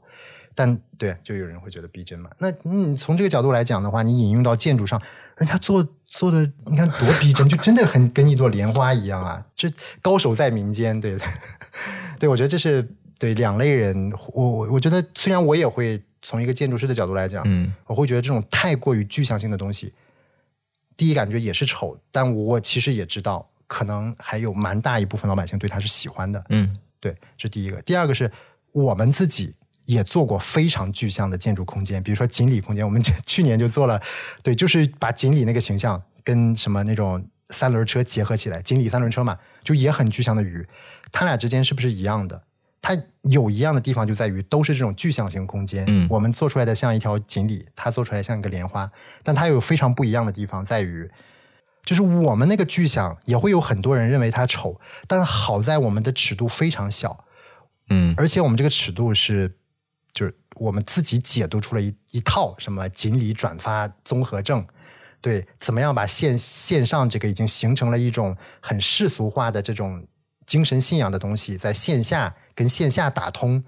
但对就有人会觉得逼真嘛？那你从这个角度来讲的话，你引用到建筑上，人家做做的，你看多逼真，就真的很跟一朵莲花一样啊！这高手在民间，对 对，我觉得这是对两类人。我我我觉得，虽然我也会从一个建筑师的角度来讲，嗯，我会觉得这种太过于具象性的东西，第一感觉也是丑，但我其实也知道。可能还有蛮大一部分老百姓对他是喜欢的，嗯，对，这第一个。第二个是我们自己也做过非常具象的建筑空间，比如说锦鲤空间，我们去年就做了，对，就是把锦鲤那个形象跟什么那种三轮车结合起来，锦鲤三轮车嘛，就也很具象的鱼，它俩之间是不是一样的？它有一样的地方就在于都是这种具象型空间，嗯，我们做出来的像一条锦鲤，它做出来像一个莲花，但它有非常不一样的地方在于。就是我们那个具象也会有很多人认为它丑，但是好在我们的尺度非常小，嗯，而且我们这个尺度是，就是我们自己解读出了一一套什么锦鲤转发综合症，对，怎么样把线线上这个已经形成了一种很世俗化的这种精神信仰的东西，在线下跟线下打通。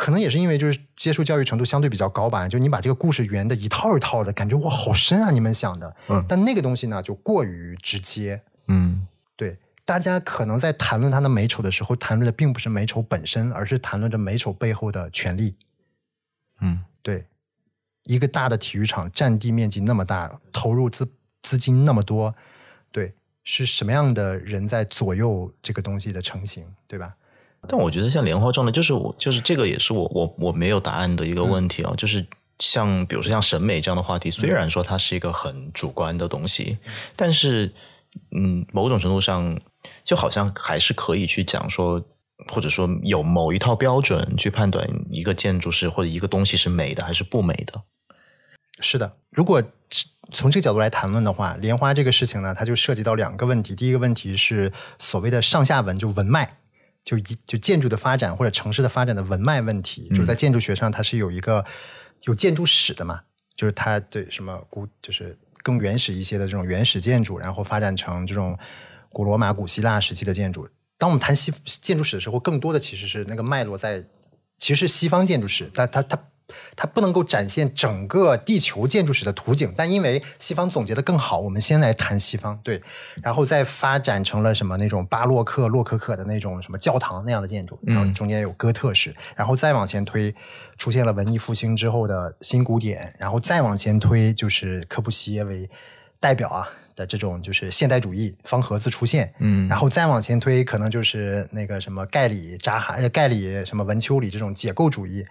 可能也是因为就是接受教育程度相对比较高吧，就你把这个故事圆的一套一套的，感觉哇好深啊！你们想的，嗯，但那个东西呢就过于直接，嗯，对。大家可能在谈论它的美丑的时候，谈论的并不是美丑本身，而是谈论着美丑背后的权利。嗯，对，一个大的体育场，占地面积那么大，投入资资金那么多，对，是什么样的人在左右这个东西的成型，对吧？但我觉得像莲花状的，就是我就是这个也是我我我没有答案的一个问题啊，就是像比如说像审美这样的话题，虽然说它是一个很主观的东西，但是嗯，某种程度上就好像还是可以去讲说，或者说有某一套标准去判断一个建筑是或者一个东西是美的还是不美的。是的，如果从这个角度来谈论的话，莲花这个事情呢，它就涉及到两个问题。第一个问题是所谓的上下文，就文脉，就一就建筑的发展或者城市的发展的文脉问题，就是在建筑学上它是有一个有建筑史的嘛，就是它对什么古就是更原始一些的这种原始建筑，然后发展成这种古罗马、古希腊时期的建筑。当我们谈西建筑史的时候，更多的其实是那个脉络在，其实是西方建筑史，但它它。它不能够展现整个地球建筑史的图景，但因为西方总结的更好，我们先来谈西方，对，然后再发展成了什么那种巴洛克、洛可可的那种什么教堂那样的建筑，然后中间有哥特式，然后再往前推，出现了文艺复兴之后的新古典，然后再往前推就是柯布西耶为代表啊的这种就是现代主义方盒子出现，嗯，然后再往前推，可能就是那个什么盖里扎哈、呃盖里什么文丘里这种解构主义。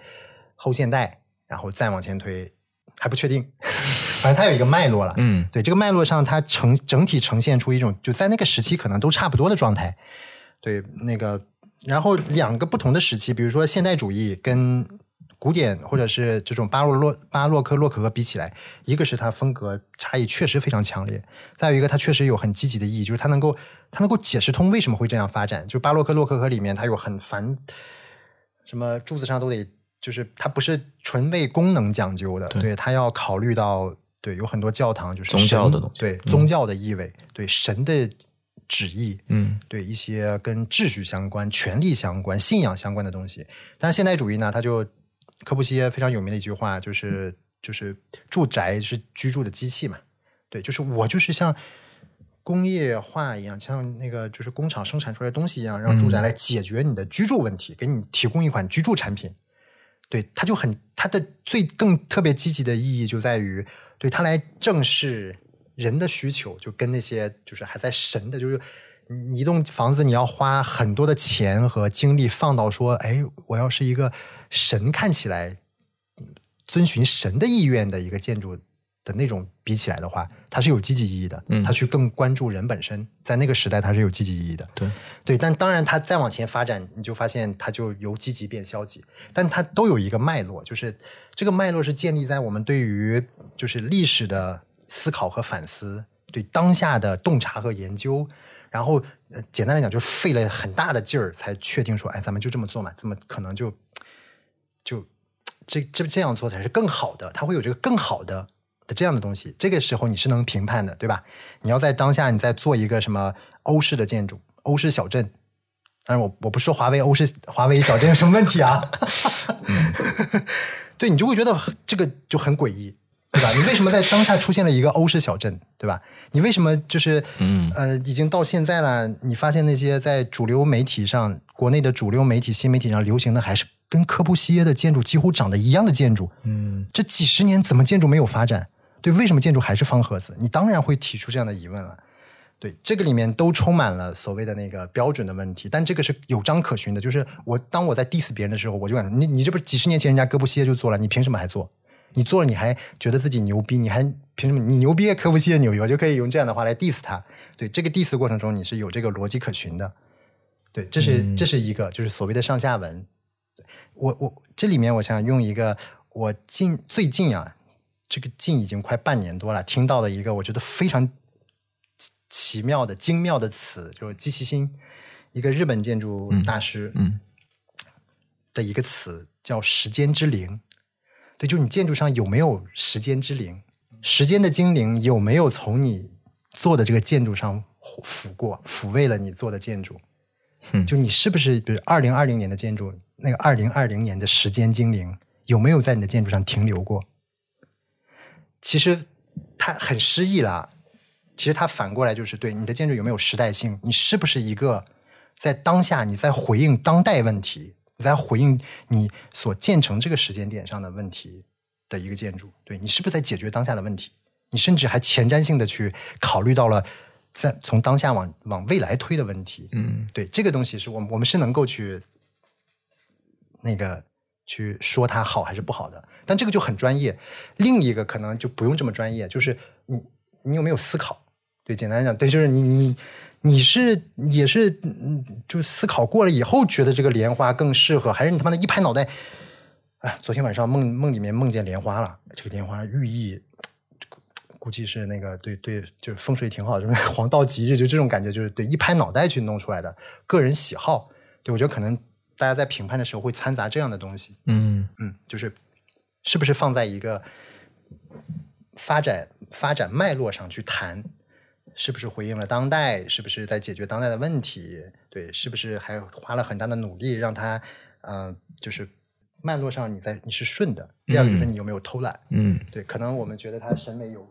后现代，然后再往前推，还不确定，反正它有一个脉络了。嗯，对，这个脉络上它呈整体呈现出一种就在那个时期可能都差不多的状态。对，那个然后两个不同的时期，比如说现代主义跟古典或者是这种巴洛洛巴洛克洛可可比起来，一个是它风格差异确实非常强烈，再有一个它确实有很积极的意义，就是它能够它能够解释通为什么会这样发展。就巴洛克洛可可里面它有很繁，什么柱子上都得。就是它不是纯为功能讲究的，对它要考虑到，对有很多教堂就是宗教的东西，对宗教的意味，对神的旨意，嗯，对一些跟秩序相关、权力相关、信仰相关的东西。但是现代主义呢，它就科布西耶非常有名的一句话就是就是住宅是居住的机器嘛，对，就是我就是像工业化一样，像那个就是工厂生产出来的东西一样，让住宅来解决你的居住问题，给你提供一款居住产品。对，他就很他的最更特别积极的意义就在于，对他来正视人的需求，就跟那些就是还在神的，就是你一栋房子你要花很多的钱和精力放到说，哎，我要是一个神看起来遵循神的意愿的一个建筑。的那种比起来的话，它是有积极意义的。嗯，它去更关注人本身，在那个时代它是有积极意义的。对对，但当然它再往前发展，你就发现它就由积极变消极。但它都有一个脉络，就是这个脉络是建立在我们对于就是历史的思考和反思，对当下的洞察和研究。然后简单来讲，就费了很大的劲儿才确定说，哎，咱们就这么做嘛，怎么可能就就这这这样做才是更好的？他会有这个更好的。这样的东西，这个时候你是能评判的，对吧？你要在当下，你在做一个什么欧式的建筑，欧式小镇。但是我我不说华为欧式华为小镇有什么问题啊？对你就会觉得这个就很诡异，对吧？你为什么在当下出现了一个欧式小镇，对吧？你为什么就是嗯呃，已经到现在了，你发现那些在主流媒体上，国内的主流媒体、新媒体上流行的还是跟科布西耶的建筑几乎长得一样的建筑？嗯，这几十年怎么建筑没有发展？对，为什么建筑还是方盒子？你当然会提出这样的疑问了。对，这个里面都充满了所谓的那个标准的问题，但这个是有章可循的。就是我当我在 diss 别人的时候，我就感觉你你这不是几十年前人家哥布西耶就做了，你凭什么还做？你做了你还觉得自己牛逼？你还凭什么？你牛逼，科布西耶牛逼，我就可以用这样的话来 diss 他。对，这个 diss 过程中你是有这个逻辑可循的。对，这是这是一个就是所谓的上下文。我我这里面我想用一个我近最近啊。这个近已经快半年多了，听到了一个我觉得非常奇妙的、精妙的词，就是基奇新，一个日本建筑大师，嗯，的一个词叫“时间之灵”。对，就你建筑上有没有时间之灵？时间的精灵有没有从你做的这个建筑上抚过、抚慰了你做的建筑？就你是不是，比如二零二零年的建筑，那个二零二零年的时间精灵有没有在你的建筑上停留过？其实他很失意啦，其实他反过来就是对你的建筑有没有时代性，你是不是一个在当下你在回应当代问题，你在回应你所建成这个时间点上的问题的一个建筑？对你是不是在解决当下的问题？你甚至还前瞻性的去考虑到了在从当下往往未来推的问题。嗯对这个东西是我们我们是能够去那个去说它好还是不好的，但这个就很专业。另一个可能就不用这么专业，就是你你有没有思考？对，简单讲，对，就是你你你是也是嗯，就思考过了以后，觉得这个莲花更适合，还是你他妈的一拍脑袋？哎，昨天晚上梦梦里面梦见莲花了，这个莲花寓意。估计是那个对对，就是风水挺好，就是 黄道吉日，就这种感觉，就是对一拍脑袋去弄出来的个人喜好。对我觉得可能大家在评判的时候会掺杂这样的东西，嗯嗯，就是是不是放在一个发展发展脉络上去谈，是不是回应了当代，是不是在解决当代的问题？对，是不是还花了很大的努力让它呃，就是脉络上你在你是顺的。第二个就是你有没有偷懒。嗯对，可能我们觉得他审美有，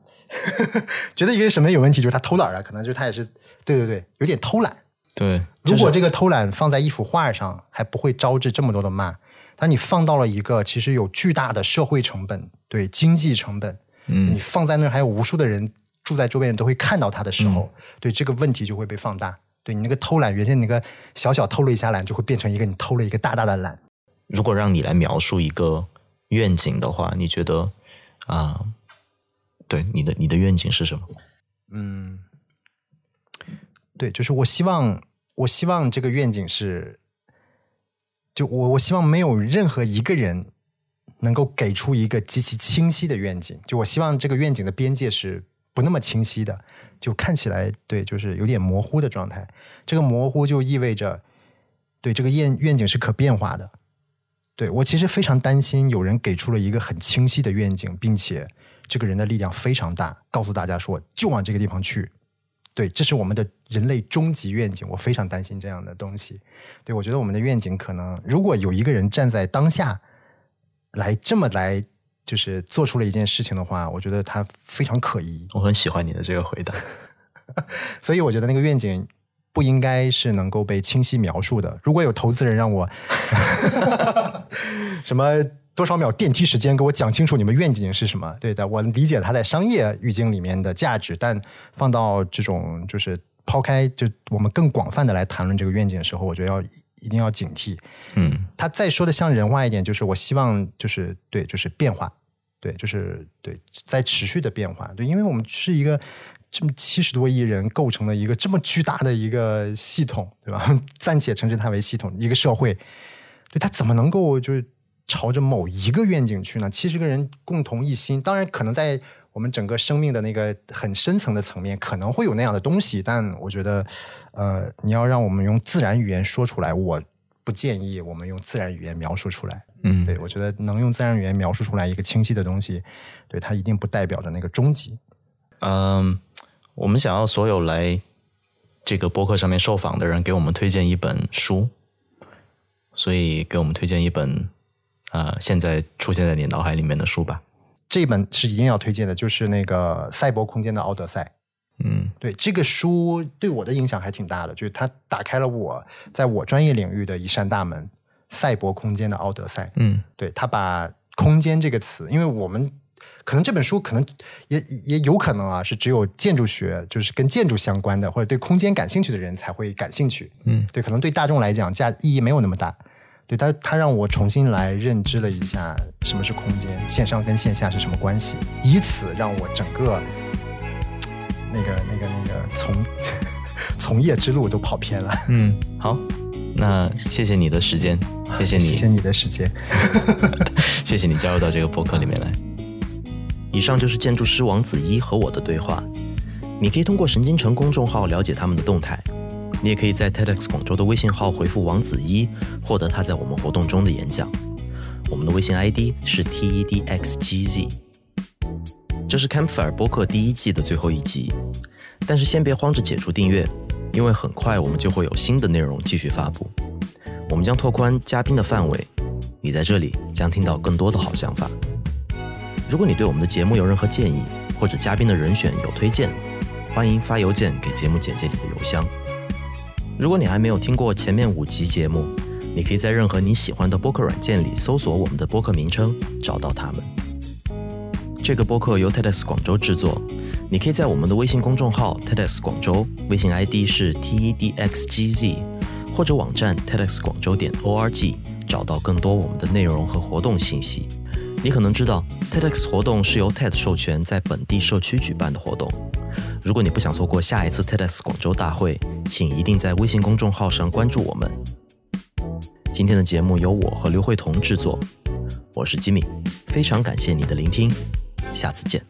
觉得一个人审美有问题，就是他偷懒了，可能就是他也是，对对对，有点偷懒。对，如果这个偷懒放在一幅画上，还不会招致这么多的骂。但你放到了一个其实有巨大的社会成本、对经济成本，嗯你放在那儿还有无数的人住在周边人都会看到它的时候，对这个问题就会被放大。对你那个偷懒，原先那个小小偷了一下懒，就会变成一个你偷了一个大大的懒。如果让你来描述一个愿景的话，你觉得啊、对你的你的愿景是什么？嗯，对，就是我希望，我希望这个愿景是，就我我希望没有任何一个人能够给出一个极其清晰的愿景，就我希望这个愿景的边界是不那么清晰的，就看起来对，就是有点模糊的状态。这个模糊就意味着，对这个愿愿景是可变化的。对我其实非常担心，有人给出了一个很清晰的愿景，并且这个人的力量非常大，告诉大家说就往这个地方去。对，这是我们的人类终极愿景。我非常担心这样的东西。对我觉得我们的愿景可能，如果有一个人站在当下来这么来，就是做出了一件事情的话，我觉得他非常可疑。我很喜欢你的这个回答。所以我觉得那个愿景不应该是能够被清晰描述的。如果有投资人让我 什么多少秒电梯时间给我讲清楚你们愿景是什么，对的，我理解它在商业语境里面的价值，但放到这种就是抛开就我们更广泛的来谈论这个愿景的时候，我觉得要一定要警惕。嗯他再说的像人话一点，就是我希望就是对，就是变化，对，就是对，在持续的变化，对，因为我们是一个这么七十多亿人构成的一个这么巨大的一个系统，对吧？暂且称之它为系统，一个社会，对，它怎么能够就是朝着某一个愿景去呢？七十个人共同一心，当然可能在我们整个生命的那个很深层的层面，可能会有那样的东西，但我觉得，呃，你要让我们用自然语言说出来，我不建议我们用自然语言描述出来。嗯，对我觉得能用自然语言描述出来一个清晰的东西，对它一定不代表着那个终极。嗯，我们想要所有来这个播客上面受访的人给我们推荐一本书，所以给我们推荐一本呃现在出现在你脑海里面的书吧。这本是一定要推荐的，就是那个《赛博空间的奥德赛》。嗯对这个书对我的影响还挺大的，就是它打开了我在我专业领域的一扇大门——赛博空间的奥德赛。嗯对他把“空间”这个词，因为我们可能这本书可能也也有可能啊，是只有建筑学，就是跟建筑相关的，或者对空间感兴趣的人才会感兴趣。嗯对，可能对大众来讲价意义没有那么大。对他，他让我重新来认知了一下什么是空间，线上跟线下是什么关系，以此让我整个那个那个那个从 从业之路都跑偏了。嗯，好，那谢谢你的时间，谢谢你，谢谢你的时间。谢谢你加入到这个博客里面来。以上就是建筑师王子一和我的对话。你可以通过神经城公众号了解他们的动态，你也可以在 TEDx 广州的微信号回复王子一，获得他在我们活动中的演讲。我们的微信 ID 是 TEDxGZ。这是 Campfire 播客第一季的最后一集，但是先别慌着解除订阅，因为很快我们就会有新的内容继续发布。我们将拓宽嘉宾的范围，你在这里将听到更多的好想法。如果你对我们的节目有任何建议，或者嘉宾的人选有推荐，欢迎发邮件给节目简介里的邮箱。如果你还没有听过前面五集节目，你可以在任何你喜欢的播客软件里搜索我们的播客名称，找到它们。这个播客由 TEDx 广州制作，你可以在我们的微信公众号 TEDx 广州，微信 ID 是 TEDxGZ，或者网站 TEDx 广州点 org 找到更多我们的内容和活动信息。你可能知道，TEDx 活动是由 TED 授权在本地社区举办的活动。如果你不想错过下一次 TEDx 广州大会，请一定在微信公众号上关注我们。今天的节目由我和刘慧彤制作，我是吉米，非常感谢你的聆听，下次见。